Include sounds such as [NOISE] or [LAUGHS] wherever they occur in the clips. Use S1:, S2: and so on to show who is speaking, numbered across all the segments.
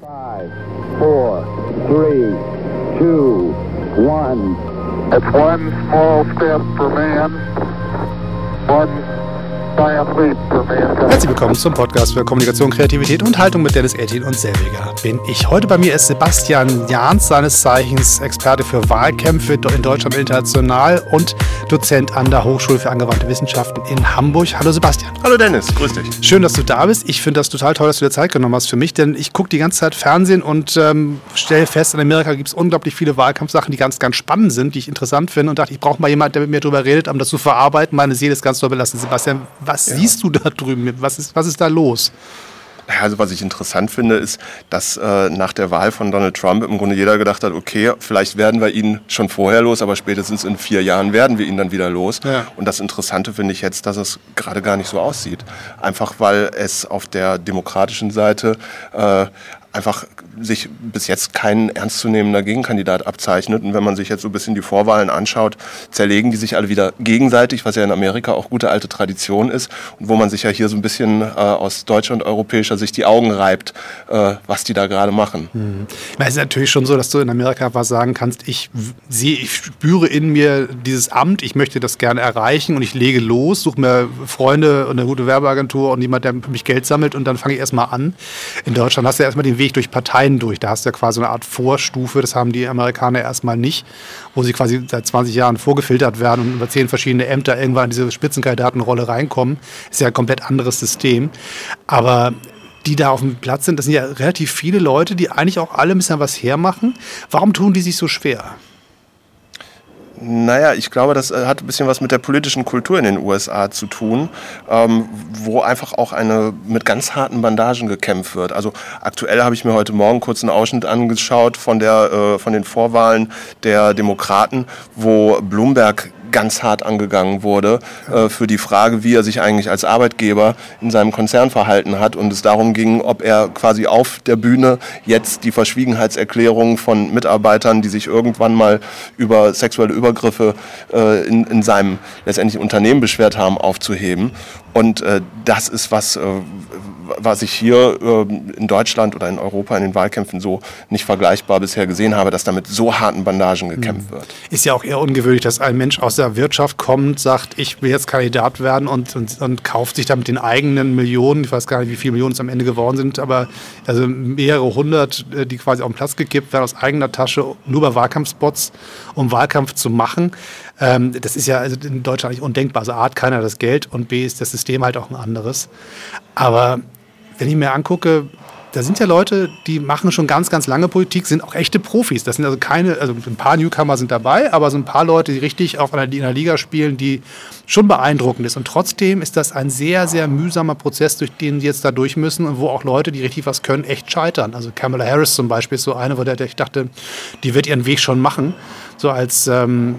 S1: Five, four, three, two, one. It's one small step for man, one
S2: Herzlich willkommen zum Podcast für Kommunikation, Kreativität und Haltung mit Dennis Ettin und Selviger. Bin ich. Heute bei mir ist Sebastian Jahns, seines Zeichens Experte für Wahlkämpfe in Deutschland international und Dozent an der Hochschule für angewandte Wissenschaften in Hamburg. Hallo Sebastian.
S3: Hallo Dennis, grüß dich.
S2: Schön, dass du da bist. Ich finde das total toll, dass du dir Zeit genommen hast für mich, denn ich gucke die ganze Zeit Fernsehen und ähm, stelle fest, in Amerika gibt es unglaublich viele Wahlkampfsachen, die ganz, ganz spannend sind, die ich interessant finde und dachte, ich brauche mal jemanden, der mit mir darüber redet, um das zu verarbeiten. Meine Seele ist ganz doll belassen. Sebastian, was ja. siehst du da drüben? Was ist, was ist da los?
S3: Also was ich interessant finde, ist, dass äh, nach der Wahl von Donald Trump im Grunde jeder gedacht hat, okay, vielleicht werden wir ihn schon vorher los, aber spätestens in vier Jahren werden wir ihn dann wieder los. Ja. Und das Interessante finde ich jetzt, dass es gerade gar nicht so aussieht. Einfach weil es auf der demokratischen Seite äh, einfach sich bis jetzt kein ernstzunehmender Gegenkandidat abzeichnet. Und wenn man sich jetzt so ein bisschen die Vorwahlen anschaut, zerlegen die sich alle wieder gegenseitig, was ja in Amerika auch gute alte Tradition ist und wo man sich ja hier so ein bisschen äh, aus deutscher und europäischer Sicht die Augen reibt, äh, was die da gerade machen.
S2: Mhm. Es ist natürlich schon so, dass du in Amerika was sagen kannst, ich sehe, ich spüre in mir dieses Amt, ich möchte das gerne erreichen und ich lege los, suche mir Freunde und eine gute Werbeagentur und jemand, der für mich Geld sammelt und dann fange ich erstmal an. In Deutschland hast du ja erstmal den Weg durch Parteien Parteien durch. Da hast du ja quasi eine Art Vorstufe, das haben die Amerikaner erstmal nicht, wo sie quasi seit 20 Jahren vorgefiltert werden und über zehn verschiedene Ämter irgendwann in diese Spitzenkandidatenrolle reinkommen. Ist ja ein komplett anderes System. Aber die da auf dem Platz sind, das sind ja relativ viele Leute, die eigentlich auch alle ein bisschen was hermachen. Warum tun die sich so schwer?
S3: Naja, ich glaube, das äh, hat ein bisschen was mit der politischen Kultur in den USA zu tun, ähm, wo einfach auch eine mit ganz harten Bandagen gekämpft wird. Also aktuell habe ich mir heute Morgen kurz einen Ausschnitt angeschaut von, der, äh, von den Vorwahlen der Demokraten, wo Bloomberg ganz hart angegangen wurde äh, für die Frage, wie er sich eigentlich als Arbeitgeber in seinem Konzern verhalten hat und es darum ging, ob er quasi auf der Bühne jetzt die Verschwiegenheitserklärungen von Mitarbeitern, die sich irgendwann mal über sexuelle Übergriffe äh, in, in seinem letztendlich Unternehmen beschwert haben, aufzuheben. Und äh, das ist was, äh, was ich hier äh, in Deutschland oder in Europa in den Wahlkämpfen so nicht vergleichbar bisher gesehen habe, dass da mit so harten Bandagen gekämpft wird.
S2: Ist ja auch eher ungewöhnlich, dass ein Mensch aus der Wirtschaft kommt, sagt, ich will jetzt Kandidat werden und, und, und kauft sich damit den eigenen Millionen, ich weiß gar nicht, wie viele Millionen es am Ende geworden sind, aber also mehrere hundert, äh, die quasi auf den Platz gekippt werden aus eigener Tasche, nur bei Wahlkampfspots, um Wahlkampf zu machen. Ähm, das ist ja also in Deutschland nicht undenkbar. Also A hat keiner das Geld und B ist das System halt auch ein anderes. Aber wenn ich mir angucke, da sind ja Leute, die machen schon ganz, ganz lange Politik, sind auch echte Profis. Das sind also keine, also ein paar Newcomer sind dabei, aber so ein paar Leute, die richtig auf einer, in einer Liga spielen, die schon beeindruckend ist. Und trotzdem ist das ein sehr, sehr mühsamer Prozess, durch den sie jetzt da durch müssen und wo auch Leute, die richtig was können, echt scheitern. Also Kamala Harris zum Beispiel ist so eine, wo der, ich dachte, die wird ihren Weg schon machen. So als ähm,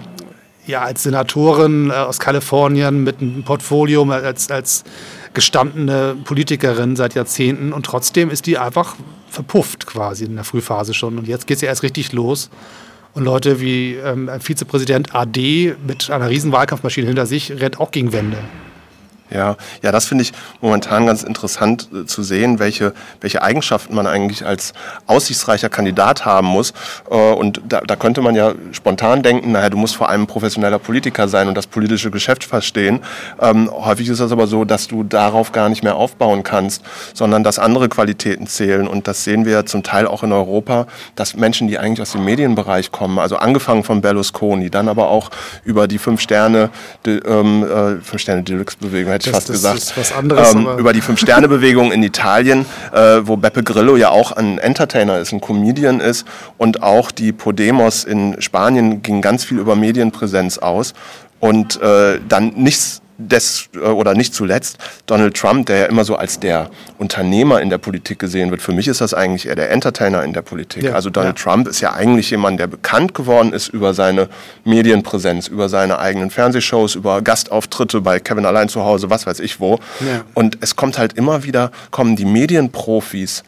S2: ja, als Senatorin äh, aus Kalifornien mit einem Portfolio, als, als gestandene Politikerin seit Jahrzehnten und trotzdem ist die einfach verpufft quasi in der Frühphase schon. Und jetzt geht es ja erst richtig los. Und Leute wie ähm, Vizepräsident AD mit einer riesen Wahlkampfmaschine hinter sich rennt auch gegen Wände.
S3: Ja, ja, das finde ich momentan ganz interessant äh, zu sehen, welche, welche Eigenschaften man eigentlich als aussichtsreicher Kandidat haben muss. Äh, und da, da könnte man ja spontan denken, naja, du musst vor allem professioneller Politiker sein und das politische Geschäft verstehen. Ähm, häufig ist es aber so, dass du darauf gar nicht mehr aufbauen kannst, sondern dass andere Qualitäten zählen. Und das sehen wir zum Teil auch in Europa, dass Menschen, die eigentlich aus dem Medienbereich kommen, also angefangen von Berlusconi, dann aber auch über die Fünf-Sterne, ähm, äh, Fünf-Sterne-Deluxe-Bewegung, hätte ich fast
S2: das
S3: gesagt.
S2: Ist was anderes,
S3: ähm, über die [LAUGHS] Fünf-Sterne-Bewegung in Italien, äh, wo Beppe Grillo ja auch ein Entertainer ist, ein Comedian ist. Und auch die Podemos in Spanien ging ganz viel über Medienpräsenz aus. Und äh, dann nichts des, äh, oder nicht zuletzt Donald Trump, der ja immer so als der Unternehmer in der Politik gesehen wird. Für mich ist das eigentlich eher der Entertainer in der Politik. Ja, also Donald ja. Trump ist ja eigentlich jemand, der bekannt geworden ist über seine Medienpräsenz, über seine eigenen Fernsehshows, über Gastauftritte bei Kevin allein zu Hause, was weiß ich wo. Ja. Und es kommt halt immer wieder, kommen die Medienprofis,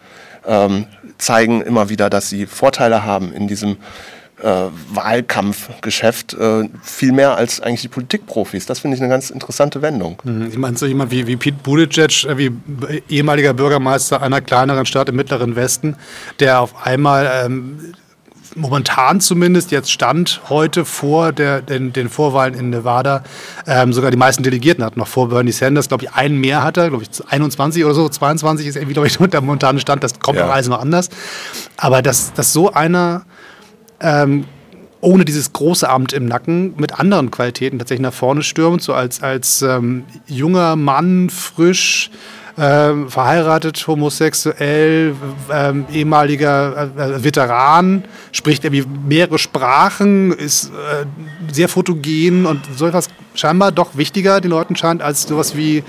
S3: ähm, zeigen immer wieder, dass sie Vorteile haben in diesem äh, Wahlkampfgeschäft äh, viel mehr als eigentlich die Politikprofis. Das finde ich eine ganz interessante Wendung.
S2: Mhm. Ich meine, so jemand wie, wie Pete Buttigieg, äh, wie ehemaliger Bürgermeister einer kleineren Stadt im mittleren Westen, der auf einmal ähm, momentan zumindest, jetzt stand heute vor der, den, den Vorwahlen in Nevada, ähm, sogar die meisten Delegierten hat, noch vor Bernie Sanders, glaube ich, einen mehr hatte, glaube ich 21 oder so, 22 ist irgendwie, glaube ich, [LAUGHS] der momentane Stand, das kommt ja. noch alles noch anders. Aber dass, dass so einer ähm, ohne dieses große Amt im Nacken mit anderen Qualitäten tatsächlich nach vorne stürmt, so als, als ähm, junger Mann, frisch, äh, verheiratet, homosexuell, äh, ehemaliger äh, Veteran, spricht irgendwie mehrere Sprachen, ist äh, sehr fotogen und so etwas scheinbar doch wichtiger den Leuten scheint als sowas wie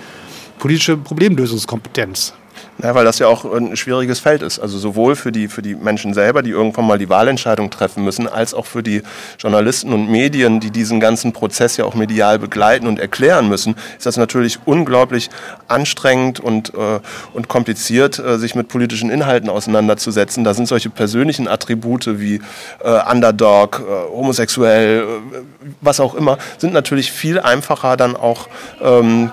S2: politische Problemlösungskompetenz.
S3: Ja, weil das ja auch ein schwieriges Feld ist. Also sowohl für die, für die Menschen selber, die irgendwann mal die Wahlentscheidung treffen müssen, als auch für die Journalisten und Medien, die diesen ganzen Prozess ja auch medial begleiten und erklären müssen, ist das natürlich unglaublich anstrengend und, äh, und kompliziert, äh, sich mit politischen Inhalten auseinanderzusetzen. Da sind solche persönlichen Attribute wie äh, Underdog, äh, homosexuell, äh, was auch immer, sind natürlich viel einfacher dann auch ähm,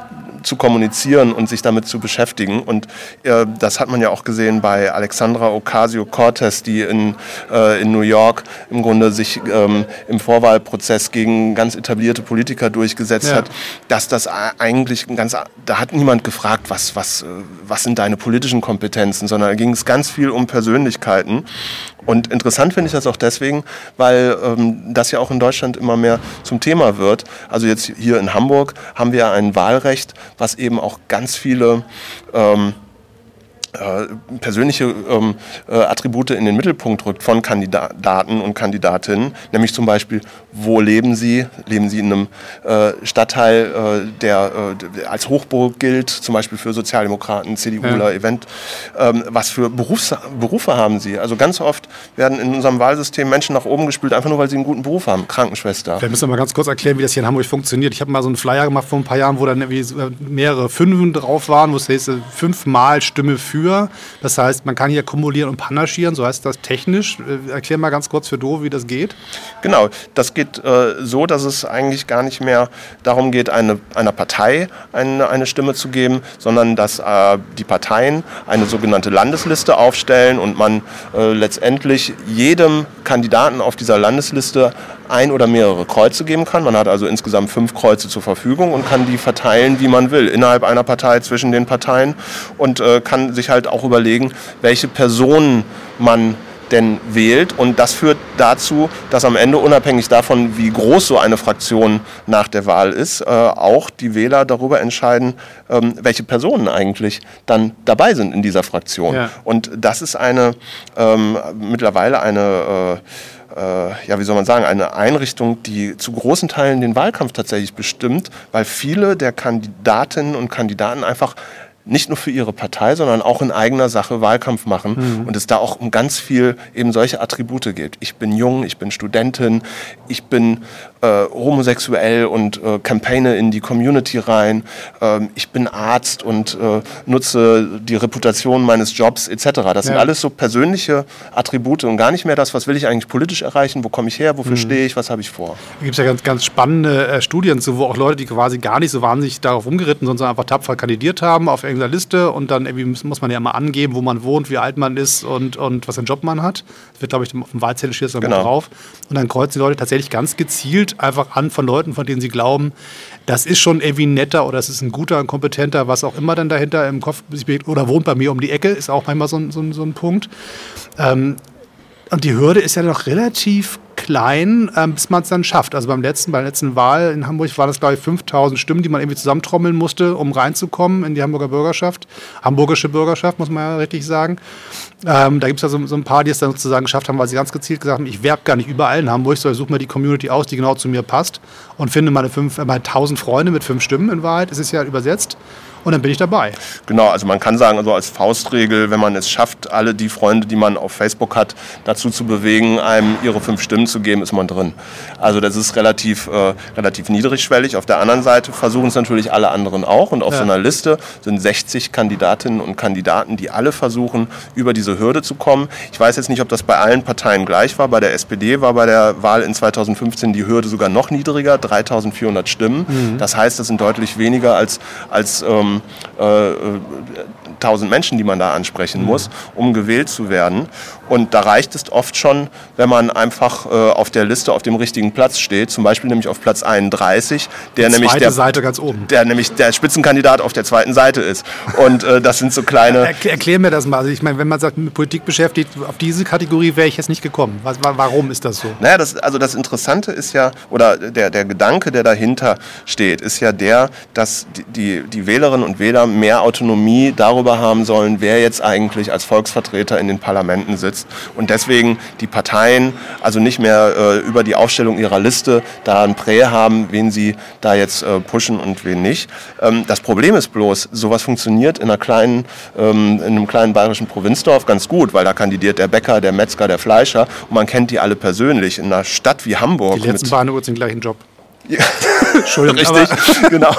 S3: zu kommunizieren und sich damit zu beschäftigen. Und äh, das hat man ja auch gesehen bei Alexandra Ocasio-Cortez, die in, äh, in New York im Grunde sich ähm, im Vorwahlprozess gegen ganz etablierte Politiker durchgesetzt ja. hat, dass das eigentlich ganz, da hat niemand gefragt, was, was, äh, was sind deine politischen Kompetenzen, sondern da ging es ganz viel um Persönlichkeiten. Und interessant finde ich das auch deswegen, weil ähm, das ja auch in Deutschland immer mehr zum Thema wird. Also jetzt hier in Hamburg haben wir ein Wahlrecht, was eben auch ganz viele ähm, äh, persönliche ähm, äh, Attribute in den Mittelpunkt rückt von Kandidaten und Kandidatinnen, nämlich zum Beispiel, wo leben sie? Leben sie in einem äh, Stadtteil, äh, der äh, als Hochburg gilt, zum Beispiel für Sozialdemokraten, CDUler, ja. Event. Ähm, was für Berufs Berufe haben sie? Also ganz oft werden in unserem Wahlsystem Menschen nach oben gespült, einfach nur, weil sie einen guten Beruf haben, Krankenschwester.
S2: Wir müssen mal ganz kurz erklären, wie das hier in Hamburg funktioniert. Ich habe mal so einen Flyer gemacht vor ein paar Jahren, wo dann mehrere Fünfen drauf waren, wo es heißt, fünfmal Stimme für für. Das heißt, man kann hier kumulieren und panaschieren, so heißt das technisch. Äh, erklär mal ganz kurz für Do, wie das geht.
S3: Genau, das geht äh, so, dass es eigentlich gar nicht mehr darum geht, eine, einer Partei eine, eine Stimme zu geben, sondern dass äh, die Parteien eine sogenannte Landesliste aufstellen und man äh, letztendlich jedem Kandidaten auf dieser Landesliste ein oder mehrere Kreuze geben kann. Man hat also insgesamt fünf Kreuze zur Verfügung und kann die verteilen, wie man will, innerhalb einer Partei, zwischen den Parteien und äh, kann sich halt auch überlegen, welche Personen man denn wählt. Und das führt dazu, dass am Ende, unabhängig davon, wie groß so eine Fraktion nach der Wahl ist, äh, auch die Wähler darüber entscheiden, ähm, welche Personen eigentlich dann dabei sind in dieser Fraktion. Ja. Und das ist eine ähm, mittlerweile eine äh, äh, ja, wie soll man sagen, eine Einrichtung, die zu großen Teilen den Wahlkampf tatsächlich bestimmt, weil viele der Kandidatinnen und Kandidaten einfach nicht nur für ihre Partei, sondern auch in eigener Sache Wahlkampf machen mhm. und es da auch um ganz viel eben solche Attribute geht. Ich bin jung, ich bin Studentin, ich bin äh, homosexuell und äh, campaigne in die Community rein, ähm, ich bin Arzt und äh, nutze die Reputation meines Jobs etc. Das ja. sind alles so persönliche Attribute und gar nicht mehr das, was will ich eigentlich politisch erreichen, wo komme ich her, wofür mhm. stehe ich, was habe ich vor.
S2: Da gibt es ja ganz, ganz spannende äh, Studien zu, wo auch Leute, die quasi gar nicht so wahnsinnig darauf umgeritten sind, sondern einfach tapfer kandidiert haben auf irgendeiner Liste und dann irgendwie muss man ja mal angeben, wo man wohnt, wie alt man ist und, und was für einen Job man hat. Das wird, glaube ich, auf dem Wahlzettel steht das genau. drauf. Und dann kreuzen die Leute tatsächlich ganz gezielt einfach an von Leuten, von denen sie glauben, das ist schon irgendwie netter oder das ist ein guter, ein kompetenter, was auch immer dann dahinter im Kopf oder wohnt bei mir um die Ecke, ist auch manchmal so, so, so ein Punkt. Ähm, und die Hürde ist ja noch relativ klein, ähm, bis man es dann schafft. Also beim letzten, bei der letzten Wahl in Hamburg waren das, glaube ich, 5000 Stimmen, die man irgendwie zusammentrommeln musste, um reinzukommen in die Hamburger Bürgerschaft. Hamburgische Bürgerschaft, muss man ja richtig sagen. Ähm, da gibt es ja so, so, ein paar, die es dann sozusagen geschafft haben, weil sie ganz gezielt gesagt haben, ich werbe gar nicht überall in Hamburg, sondern ich suche mir die Community aus, die genau zu mir passt und finde meine, fünf, meine 1000 Freunde mit fünf Stimmen in Wahrheit. Es ist ja übersetzt und dann bin ich dabei.
S3: Genau, also man kann sagen, also als Faustregel, wenn man es schafft, alle die Freunde, die man auf Facebook hat, dazu zu bewegen, einem ihre fünf Stimmen zu geben, ist man drin. Also das ist relativ, äh, relativ niedrigschwellig. Auf der anderen Seite versuchen es natürlich alle anderen auch und auf ja. so einer Liste sind 60 Kandidatinnen und Kandidaten, die alle versuchen, über diese diese Hürde zu kommen. Ich weiß jetzt nicht, ob das bei allen Parteien gleich war. Bei der SPD war bei der Wahl in 2015 die Hürde sogar noch niedriger, 3400 Stimmen. Mhm. Das heißt, das sind deutlich weniger als, als ähm, äh, 1000 Menschen, die man da ansprechen muss, um gewählt zu werden. Und da reicht es oft schon, wenn man einfach äh, auf der Liste auf dem richtigen Platz steht, zum Beispiel nämlich auf Platz 31, der nämlich der,
S2: Seite ganz oben.
S3: der nämlich der Spitzenkandidat auf der zweiten Seite ist. Und äh, das sind so kleine.
S2: Erklär, erklär mir das mal. Also ich meine, wenn man sagt, mit Politik beschäftigt, auf diese Kategorie wäre ich jetzt nicht gekommen. Was, wa- warum ist das so?
S3: Naja, das, also das Interessante ist ja, oder der, der Gedanke, der dahinter steht, ist ja der, dass die, die, die Wählerinnen und Wähler mehr Autonomie darüber haben sollen, wer jetzt eigentlich als Volksvertreter in den Parlamenten sitzt. Und deswegen die Parteien also nicht mehr äh, über die Aufstellung ihrer Liste da ein Prä haben, wen sie da jetzt äh, pushen und wen nicht. Ähm, das Problem ist bloß, sowas funktioniert in, einer kleinen, ähm, in einem kleinen bayerischen Provinzdorf ganz gut, weil da kandidiert der Bäcker, der Metzger, der Fleischer und man kennt die alle persönlich. In einer Stadt wie Hamburg
S2: Die letzten waren übrigens den gleichen Job.
S3: Ja. [LAUGHS]
S2: Entschuldigung,
S3: Richtig, [LAUGHS] genau.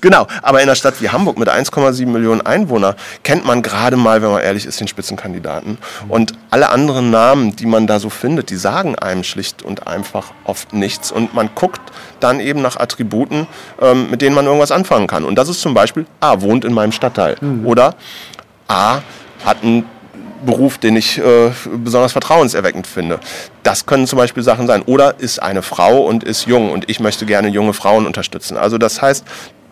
S3: genau. Aber in einer Stadt wie Hamburg mit 1,7 Millionen Einwohnern kennt man gerade mal, wenn man ehrlich ist, den Spitzenkandidaten. Und alle anderen Namen, die man da so findet, die sagen einem schlicht und einfach oft nichts. Und man guckt dann eben nach Attributen, ähm, mit denen man irgendwas anfangen kann. Und das ist zum Beispiel, A, wohnt in meinem Stadtteil. Oder A, hat einen Beruf, den ich äh, besonders vertrauenserweckend finde. Das können zum Beispiel Sachen sein. Oder ist eine Frau und ist jung und ich möchte gerne junge Frauen unterstützen. Also das heißt,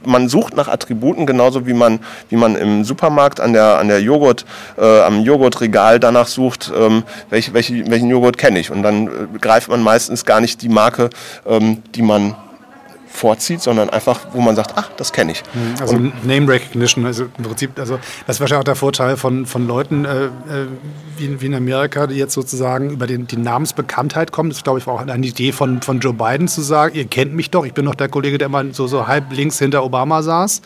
S3: man sucht nach Attributen genauso wie man, wie man im Supermarkt an der, an der Joghurt, äh, am Joghurtregal danach sucht, ähm, welch, welche, welchen Joghurt kenne ich. Und dann äh, greift man meistens gar nicht die Marke, ähm, die man vorzieht, sondern einfach, wo man sagt, ach, das kenne ich.
S2: Also Name Recognition, also im Prinzip, also das ist wahrscheinlich auch der Vorteil von, von Leuten äh, äh, wie, wie in Amerika, die jetzt sozusagen über den, die Namensbekanntheit kommen. Das glaube ich war auch eine Idee von, von Joe Biden zu sagen, ihr kennt mich doch, ich bin doch der Kollege, der mal so, so halb links hinter Obama saß.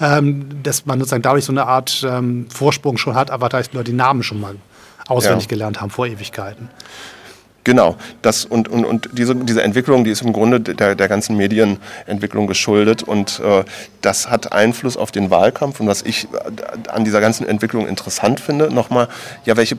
S2: Ähm, dass man sozusagen dadurch so eine Art ähm, Vorsprung schon hat, aber da die Leute die Namen schon mal auswendig
S3: Ja.
S2: gelernt haben vor Ewigkeiten.
S3: Genau, das und, und, und diese, diese Entwicklung, die ist im Grunde der, der ganzen Medienentwicklung geschuldet und äh, das hat Einfluss auf den Wahlkampf und was ich äh, an dieser ganzen Entwicklung interessant finde, nochmal, ja, welche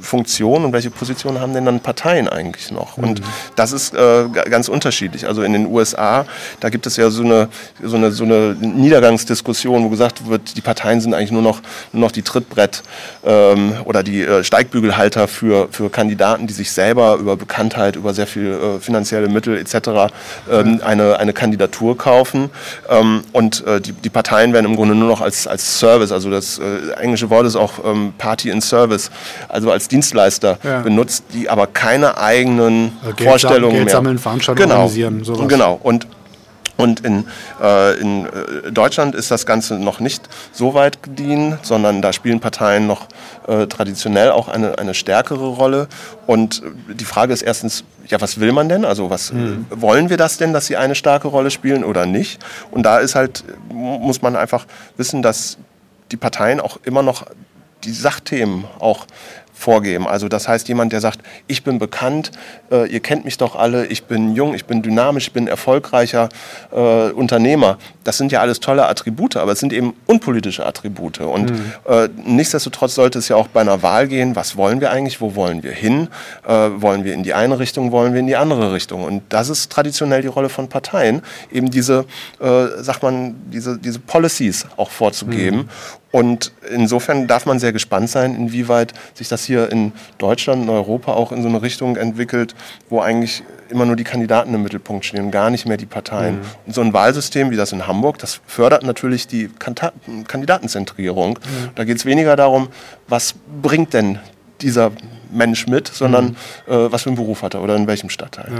S3: Funktion und welche Position haben denn dann Parteien eigentlich noch? Und das ist äh, ganz unterschiedlich. Also in den USA, da gibt es ja so eine, so eine, so eine Niedergangsdiskussion, wo gesagt wird, die Parteien sind eigentlich nur noch, nur noch die Trittbrett ähm, oder die äh, Steigbügelhalter für, für Kandidaten, die sich selber über Bekanntheit, über sehr viel äh, finanzielle Mittel etc. Ähm, eine, eine Kandidatur kaufen. Ähm, und äh, die, die Parteien werden im Grunde nur noch als, als Service, also das äh, englische Wort ist auch ähm, Party in Service, also als Dienstleister
S2: Ja.
S3: benutzt, die aber keine eigenen
S2: Also
S3: Vorstellungen
S2: Geld
S3: mehr.
S2: sammeln, Veranstaltungen
S3: genau.
S2: organisieren, sowas.
S3: Genau. Und und in, äh, in äh, Deutschland ist das Ganze noch nicht so weit gediehen, sondern da spielen Parteien noch äh, traditionell auch eine, eine stärkere Rolle. Und äh, die Frage ist erstens, ja, was will man denn? Also was
S2: Hm.
S3: äh, wollen wir das denn, dass sie eine starke Rolle spielen oder nicht? Und da ist halt, mu- muss man einfach wissen, dass die Parteien auch immer noch die Sachthemen auch vorgeben. Also das heißt, jemand, der sagt, ich bin bekannt, äh, ihr kennt mich doch alle, ich bin jung, ich bin dynamisch, ich bin erfolgreicher äh, Unternehmer. Das sind ja alles tolle Attribute, aber es sind eben unpolitische Attribute. Und äh, nichtsdestotrotz sollte es ja auch bei einer Wahl gehen, was wollen wir eigentlich, wo wollen wir hin? Äh, wollen wir in die eine Richtung, wollen wir in die andere Richtung? Und das ist traditionell die Rolle von Parteien, eben diese, äh, sagt man, diese, diese Policies auch vorzugeben. Und insofern darf man sehr gespannt sein, inwieweit sich das hier in Deutschland, in Europa auch in so eine Richtung entwickelt, wo eigentlich immer nur die Kandidaten im Mittelpunkt stehen, gar nicht mehr die Parteien. Und so ein Wahlsystem wie das in Hamburg, das fördert natürlich die Kanta Kandidatenzentrierung. Da geht es weniger darum, was bringt denn dieser Mensch mit, sondern äh, was für einen Beruf hat er oder in welchem Stadtteil.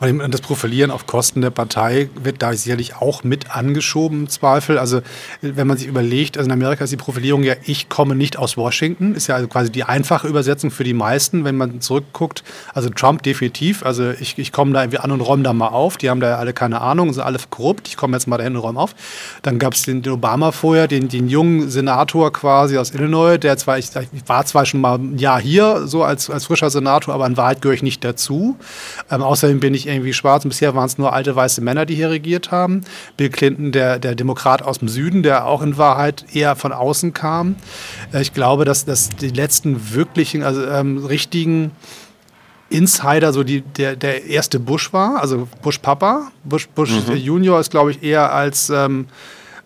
S2: Ja. Und das Profilieren auf Kosten der Partei wird da sicherlich auch mit angeschoben im Zweifel. Also wenn man sich überlegt, also in Amerika ist die Profilierung ja, ich komme nicht aus Washington, ist ja also quasi die einfache Übersetzung für die meisten, wenn man zurückguckt. Also Trump definitiv, also ich, ich komme da irgendwie an und räume da mal auf. Die haben da ja alle keine Ahnung, sind alle korrupt. Ich komme jetzt mal dahin und räume auf. Dann gab es den, den Obama vorher, den, den jungen Senator quasi aus Illinois, der zwar, ich, ich war zwar schon mal ein Jahr hier, so als als, als frischer Senator, aber in Wahrheit gehöre ich nicht dazu. Ähm, außerdem bin ich irgendwie schwarz und bisher waren es nur alte weiße Männer, die hier regiert haben. Bill Clinton, der, der Demokrat aus dem Süden, der auch in Wahrheit eher von außen kam. Äh, ich glaube, dass, dass die letzten wirklichen, also ähm, richtigen Insider so die, der, der erste Bush war, also Bush Papa. Bush, Bush mhm. Junior ist, glaube ich, eher als ähm,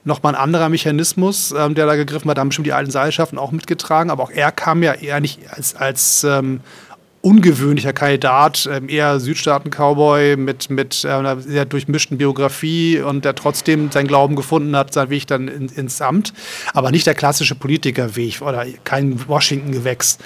S2: nochmal ein anderer Mechanismus, ähm, der da gegriffen hat. Da haben bestimmt die alten Seilschaften auch mitgetragen, aber auch er kam ja eher nicht als, als ähm, ungewöhnlicher Kandidat, ähm, eher Südstaaten-Cowboy mit, mit äh, einer sehr durchmischten Biografie und der trotzdem seinen Glauben gefunden hat, seinen Weg dann in, ins Amt. Aber nicht der klassische Politikerweg oder kein Washington-Gewächs.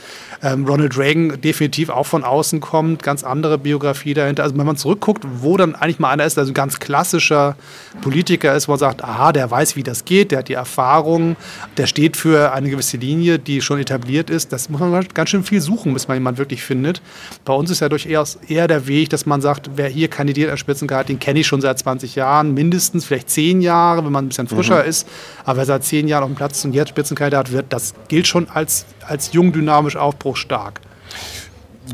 S2: Ähm, Ronald Reagan definitiv auch von außen kommt, ganz andere Biografie dahinter. Also wenn man zurückguckt, wo dann eigentlich mal einer ist, also ein ganz klassischer Politiker ist, wo man sagt, aha, der weiß, wie das geht, der hat die Erfahrung, der steht für eine gewisse Linie, die schon etabliert ist. Das muss man ganz schön viel suchen, bis man jemanden wirklich findet findet. Bei uns ist ja durchaus eher der Weg, dass man sagt, wer hier kandidiert als Spitzenkandidat, den kenne ich schon seit 20 Jahren, mindestens vielleicht 10 Jahre, wenn man ein bisschen frischer mhm. ist. Aber wer seit 10 Jahren auf dem Platz und jetzt Spitzenkandidat wird, das gilt schon als, als jung, dynamisch, aufbruchstark.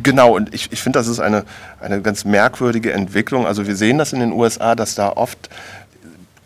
S3: Genau, und ich, ich finde, das ist eine, eine ganz merkwürdige Entwicklung. Also wir sehen das in den USA, dass da oft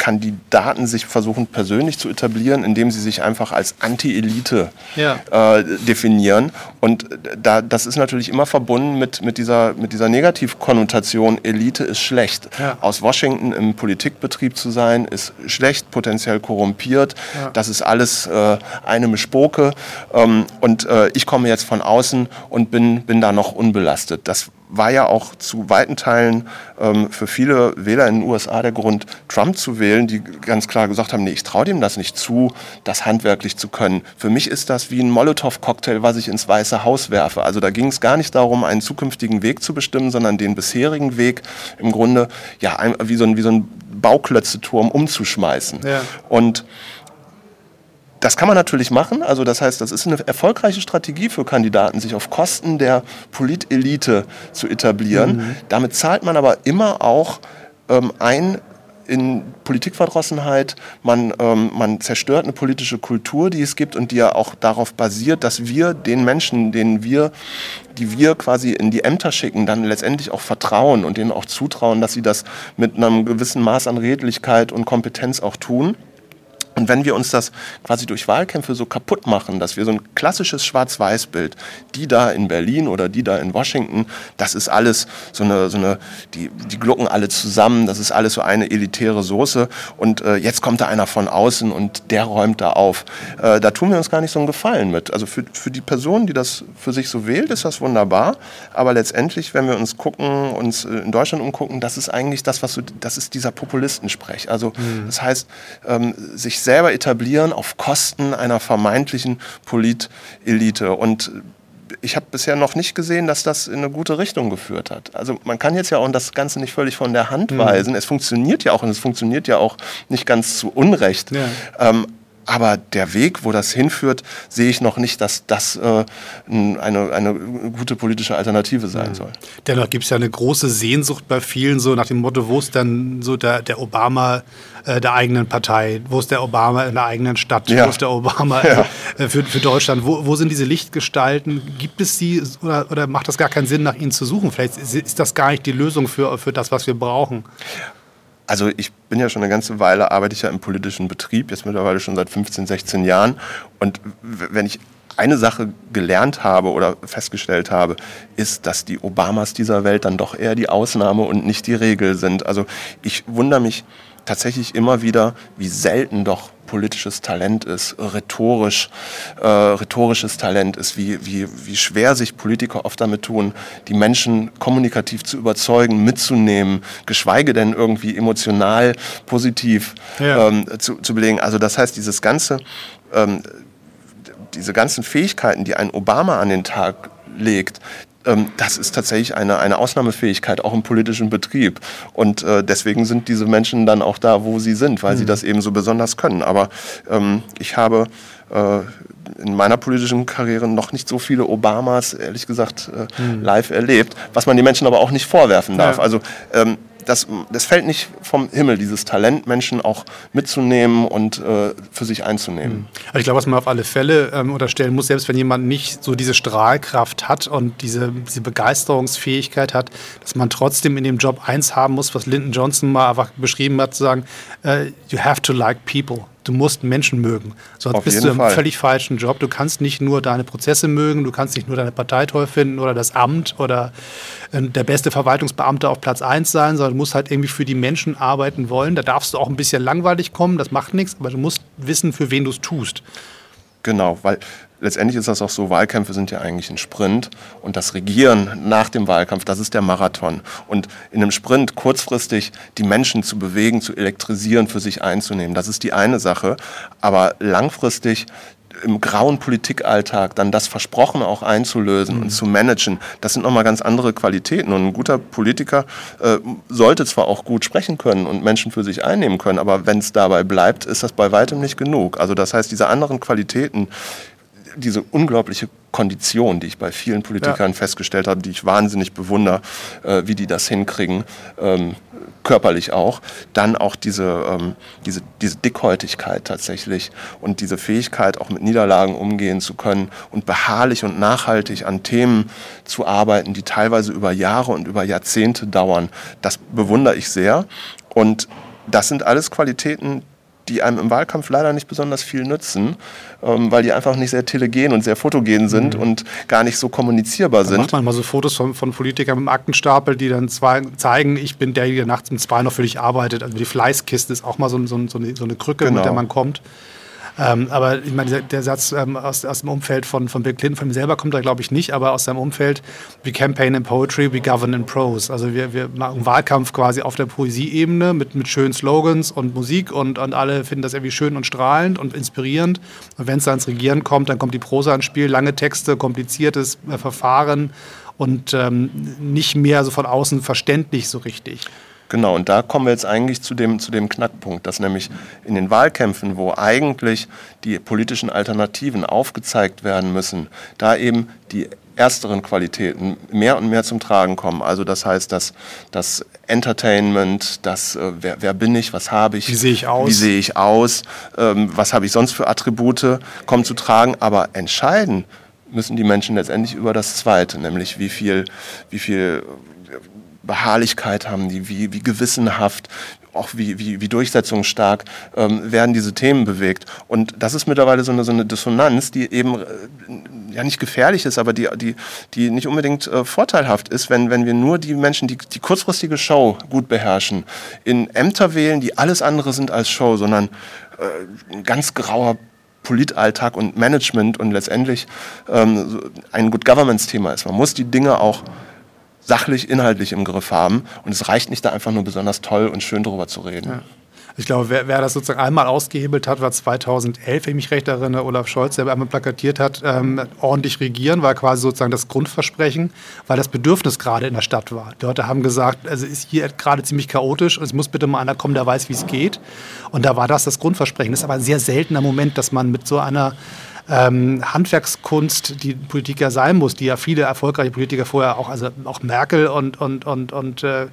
S3: Kandidaten sich versuchen persönlich zu etablieren, indem sie sich einfach als Anti-Elite ja. äh, definieren. Und da, das ist natürlich immer verbunden mit, mit, dieser, mit dieser Negativkonnotation, Elite ist schlecht. Ja. Aus Washington im Politikbetrieb zu sein, ist schlecht, potenziell korrumpiert. Ja. Das ist alles äh, eine Mischpoke. Ähm, und äh, ich komme jetzt von außen und bin, bin da noch unbelastet. Das war ja auch zu weiten Teilen ähm, für viele Wähler in den USA der Grund, Trump zu wählen, die ganz klar gesagt haben, nee, ich traue dem das nicht zu, das handwerklich zu können. Für mich ist das wie ein Molotow-Cocktail, was ich ins Weiße Haus werfe. Also da ging es gar nicht darum, einen zukünftigen Weg zu bestimmen, sondern den bisherigen Weg im Grunde ja, wie so ein, wie so ein Bauklötzeturm umzuschmeißen. Ja. Und das kann man natürlich machen. Also das heißt, das ist eine erfolgreiche Strategie für Kandidaten, sich auf Kosten der Politelite zu etablieren. Mhm. Damit zahlt man aber immer auch ähm, ein in Politikverdrossenheit, man, ähm, man zerstört eine politische Kultur, die es gibt und die ja auch darauf basiert, dass wir den Menschen, denen wir, die wir quasi in die Ämter schicken, dann letztendlich auch vertrauen und denen auch zutrauen, dass sie das mit einem gewissen Maß an Redlichkeit und Kompetenz auch tun. Und wenn wir uns das quasi durch Wahlkämpfe so kaputt machen, dass wir so ein klassisches Schwarz-Weiß-Bild, die da in Berlin oder die da in Washington, das ist alles so eine, so eine die, die glucken alle zusammen, das ist alles so eine elitäre Soße und äh, jetzt kommt da einer von außen und der räumt da auf. Äh, da tun wir uns gar nicht so einen Gefallen mit. Also für, für die Person, die das für sich so wählt, ist das wunderbar, aber letztendlich, wenn wir uns gucken, uns in Deutschland umgucken, das ist eigentlich das, was so, das ist dieser Populistensprech. Also mhm. das heißt, ähm, sich selber etablieren auf Kosten einer vermeintlichen Politelite. Und ich habe bisher noch nicht gesehen, dass das in eine gute Richtung geführt hat. Also man kann jetzt ja auch das Ganze nicht völlig von der Hand mhm. weisen. Mhm. Es funktioniert ja auch und es funktioniert ja auch nicht ganz zu Unrecht. Ja. Ähm, aber der Weg, wo das hinführt, sehe ich noch nicht, dass das äh, eine, eine gute politische Alternative sein mhm. soll.
S2: Dennoch gibt es ja eine große Sehnsucht bei vielen, so nach dem Motto, wo ist dann so der, der Obama äh, der eigenen Partei, wo ist der Obama in der eigenen Stadt, ja. wo ist der Obama [LAUGHS] ja. äh, für, für Deutschland, wo, wo sind diese Lichtgestalten, gibt es sie oder, oder macht das gar keinen Sinn, nach ihnen zu suchen? Vielleicht ist das gar nicht die Lösung für, für das, was wir brauchen.
S3: Also ich bin ja schon eine ganze Weile, arbeite ich ja im politischen Betrieb, jetzt mittlerweile schon seit 15, 16 Jahren. Und wenn ich eine Sache gelernt habe oder festgestellt habe, ist, dass die Obamas dieser Welt dann doch eher die Ausnahme und nicht die Regel sind. Also ich wundere mich tatsächlich immer wieder, wie selten doch politisches Talent ist, rhetorisch, äh, rhetorisches Talent ist, wie, wie, wie schwer sich Politiker oft damit tun, die Menschen kommunikativ zu überzeugen, mitzunehmen, geschweige denn irgendwie emotional positiv ja. ähm, zu, zu belegen. Also das heißt, dieses ganze, ähm, diese ganzen Fähigkeiten, die ein Obama an den Tag legt, das ist tatsächlich eine, eine Ausnahmefähigkeit, auch im politischen Betrieb. Und äh, deswegen sind diese Menschen dann auch da, wo sie sind, weil mhm. sie das eben so besonders können. Aber ähm, ich habe äh, in meiner politischen Karriere noch nicht so viele Obamas, ehrlich gesagt, äh, mhm. live erlebt, was man den Menschen aber auch nicht vorwerfen darf. Ja. Also ähm, das, das fällt nicht vom Himmel, dieses Talent, Menschen auch mitzunehmen und äh, für sich einzunehmen.
S2: Also ich glaube, was man auf alle Fälle ähm, unterstellen muss, selbst wenn jemand nicht so diese Strahlkraft hat und diese, diese Begeisterungsfähigkeit hat, dass man trotzdem in dem Job eins haben muss, was Lyndon Johnson mal einfach beschrieben hat, zu sagen, uh, you have to like people du musst Menschen mögen. Sonst
S3: Auf
S2: bist du im
S3: Fall.
S2: völlig falschen Job. Du kannst nicht nur deine Prozesse mögen, du kannst nicht nur deine Partei toll finden oder das Amt oder äh, der beste Verwaltungsbeamte auf Platz 1 sein, sondern du musst halt irgendwie für die Menschen arbeiten wollen. Da darfst du auch ein bisschen langweilig kommen, das macht nichts, aber du musst wissen, für wen du es tust.
S3: Genau, weil letztendlich ist das auch so, Wahlkämpfe sind ja eigentlich ein Sprint und das Regieren nach dem Wahlkampf, das ist der Marathon. Und in einem Sprint kurzfristig die Menschen zu bewegen, zu elektrisieren, für sich einzunehmen, das ist die eine Sache. Aber langfristig im grauen Politikalltag dann das Versprochen auch einzulösen und zu managen, das sind nochmal ganz andere Qualitäten. Und ein guter Politiker äh, sollte zwar auch gut sprechen können und Menschen für sich einnehmen können, aber wenn es dabei bleibt, ist das bei weitem nicht genug. Also das heißt, diese anderen Qualitäten, diese unglaubliche Kondition, die ich bei vielen Politikern
S2: Ja.
S3: festgestellt habe, die ich wahnsinnig bewundere, äh, wie die das hinkriegen, ähm, körperlich auch. Dann auch diese, ähm, diese, diese Dickhäutigkeit tatsächlich und diese Fähigkeit, auch mit Niederlagen umgehen zu können und beharrlich und nachhaltig an Themen zu arbeiten, die teilweise über Jahre und über Jahrzehnte dauern. Das bewundere ich sehr. Und das sind alles Qualitäten, die einem im Wahlkampf leider nicht besonders viel nützen, ähm, weil die einfach nicht sehr telegen und sehr fotogen sind und gar nicht so kommunizierbar
S2: Da
S3: sind.
S2: macht man mal so Fotos von, von Politikern mit dem Aktenstapel, die dann zwei, zeigen, ich bin der, der nachts um zwei noch für dich arbeitet. Also die Fleißkiste ist auch mal so, so, so, eine, so eine Krücke,
S3: Genau.
S2: mit der man kommt. Ähm, aber ich meine, der, Satz ähm, aus, aus dem Umfeld von, von Bill Clinton, von ihm selber kommt er, glaube ich, nicht, aber aus seinem Umfeld, we campaign in poetry, we govern in prose. Also wir, wir machen Wahlkampf quasi auf der Poesieebene mit, mit schönen Slogans und Musik und, und alle finden das irgendwie schön und strahlend und inspirierend. Und wenn es dann ins Regieren kommt, dann kommt die Prosa ins Spiel, lange Texte, kompliziertes äh, Verfahren und ähm, nicht mehr so von außen verständlich so richtig.
S3: Genau, und da kommen wir jetzt eigentlich zu dem, zu dem Knackpunkt, dass nämlich in den Wahlkämpfen, wo eigentlich die politischen Alternativen aufgezeigt werden müssen, da eben die ersteren Qualitäten mehr und mehr zum Tragen kommen. Also das heißt, dass das Entertainment, das äh, wer, wer bin ich, was habe ich,
S2: Wie sehe ich aus?
S3: wie sehe ich aus, ähm, was habe ich sonst für Attribute, kommen zu tragen. Aber entscheiden müssen die Menschen letztendlich über das Zweite, nämlich wie viel, wie viel Beharrlichkeit haben die, wie, wie gewissenhaft, auch wie, wie, wie durchsetzungsstark ähm, werden diese Themen bewegt. Und das ist mittlerweile so eine, so eine Dissonanz, die eben äh, ja nicht gefährlich ist, aber die, die, die nicht unbedingt äh, vorteilhaft ist, wenn, wenn wir nur die Menschen, die die kurzfristige Show gut beherrschen, in Ämter wählen, die alles andere sind als Show, sondern äh, ein ganz grauer Politalltag und Management und letztendlich ähm, ein Good Governance-Thema ist. Man muss die Dinge auch sachlich, inhaltlich im Griff haben. Und es reicht nicht, da einfach nur besonders toll und schön drüber zu reden.
S2: Ich glaube, wer, wer das sozusagen einmal ausgehebelt hat, war 2011, wenn ich mich recht erinnere, Olaf Scholz, der einmal plakatiert hat, ähm, ordentlich regieren, war quasi sozusagen das Grundversprechen, weil das Bedürfnis gerade in der Stadt war. Die Leute haben gesagt, also ist hier gerade ziemlich chaotisch und es muss bitte mal einer kommen, der weiß, wie es geht. Und da war das das Grundversprechen. Das ist aber ein sehr seltener Moment, dass man mit so einer ähm, Handwerkskunst, die Politiker sein muss, die ja viele erfolgreiche Politiker vorher auch, also auch Merkel und, und, und, und äh,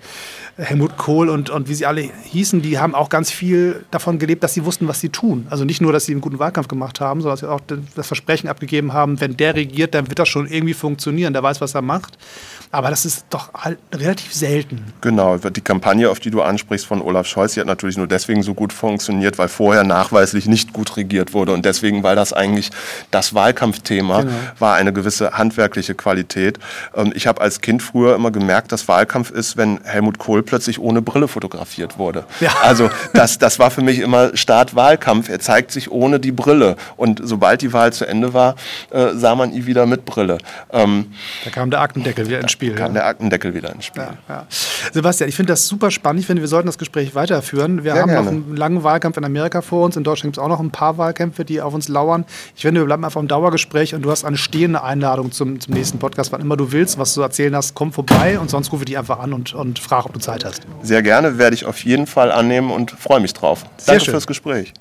S2: Helmut Kohl und, und wie sie alle hießen, die haben auch ganz viel davon gelebt, dass sie wussten, was sie tun. Also nicht nur, dass sie einen guten Wahlkampf gemacht haben, sondern dass sie auch das Versprechen abgegeben haben, wenn der regiert, dann wird das schon irgendwie funktionieren, der weiß, was er macht. Aber das ist doch halt relativ selten.
S3: Genau, die Kampagne, auf die du ansprichst von Olaf Scholz, die hat natürlich nur deswegen so gut funktioniert, weil vorher nachweislich nicht gut regiert wurde. Und deswegen, weil das eigentlich das Wahlkampfthema
S2: Genau.
S3: war, eine gewisse handwerkliche Qualität. Ähm, Ich habe als Kind früher immer gemerkt, dass Wahlkampf ist, wenn Helmut Kohl plötzlich ohne Brille fotografiert wurde.
S2: Ja.
S3: Also das, das war für mich immer Start Wahlkampf. Er zeigt sich ohne die Brille. Und sobald die Wahl zu Ende war, äh, sah man ihn wieder mit Brille. Ähm,
S2: Da kam der Aktendeckel wieder ins Spiel.
S3: kam
S2: ja.
S3: der Aktendeckel wieder ins Spiel.
S2: Ja. Sebastian, ich finde das super spannend. Ich finde, wir sollten das Gespräch weiterführen. Wir
S3: Sehr
S2: haben
S3: gerne.
S2: noch einen langen Wahlkampf in Amerika vor uns. In Deutschland gibt es auch noch ein paar Wahlkämpfe, die auf uns lauern. Ich finde, wir bleiben einfach im Dauergespräch und du hast eine stehende Einladung zum, zum nächsten Podcast. Wann immer du willst, was du erzählen hast, komm vorbei und sonst rufe ich dich einfach an und, und frage, ob du Zeit hast.
S3: Sehr gerne, werde ich auf jeden Fall annehmen und freue mich drauf.
S2: Sehr
S3: Danke
S2: schön.
S3: fürs Gespräch.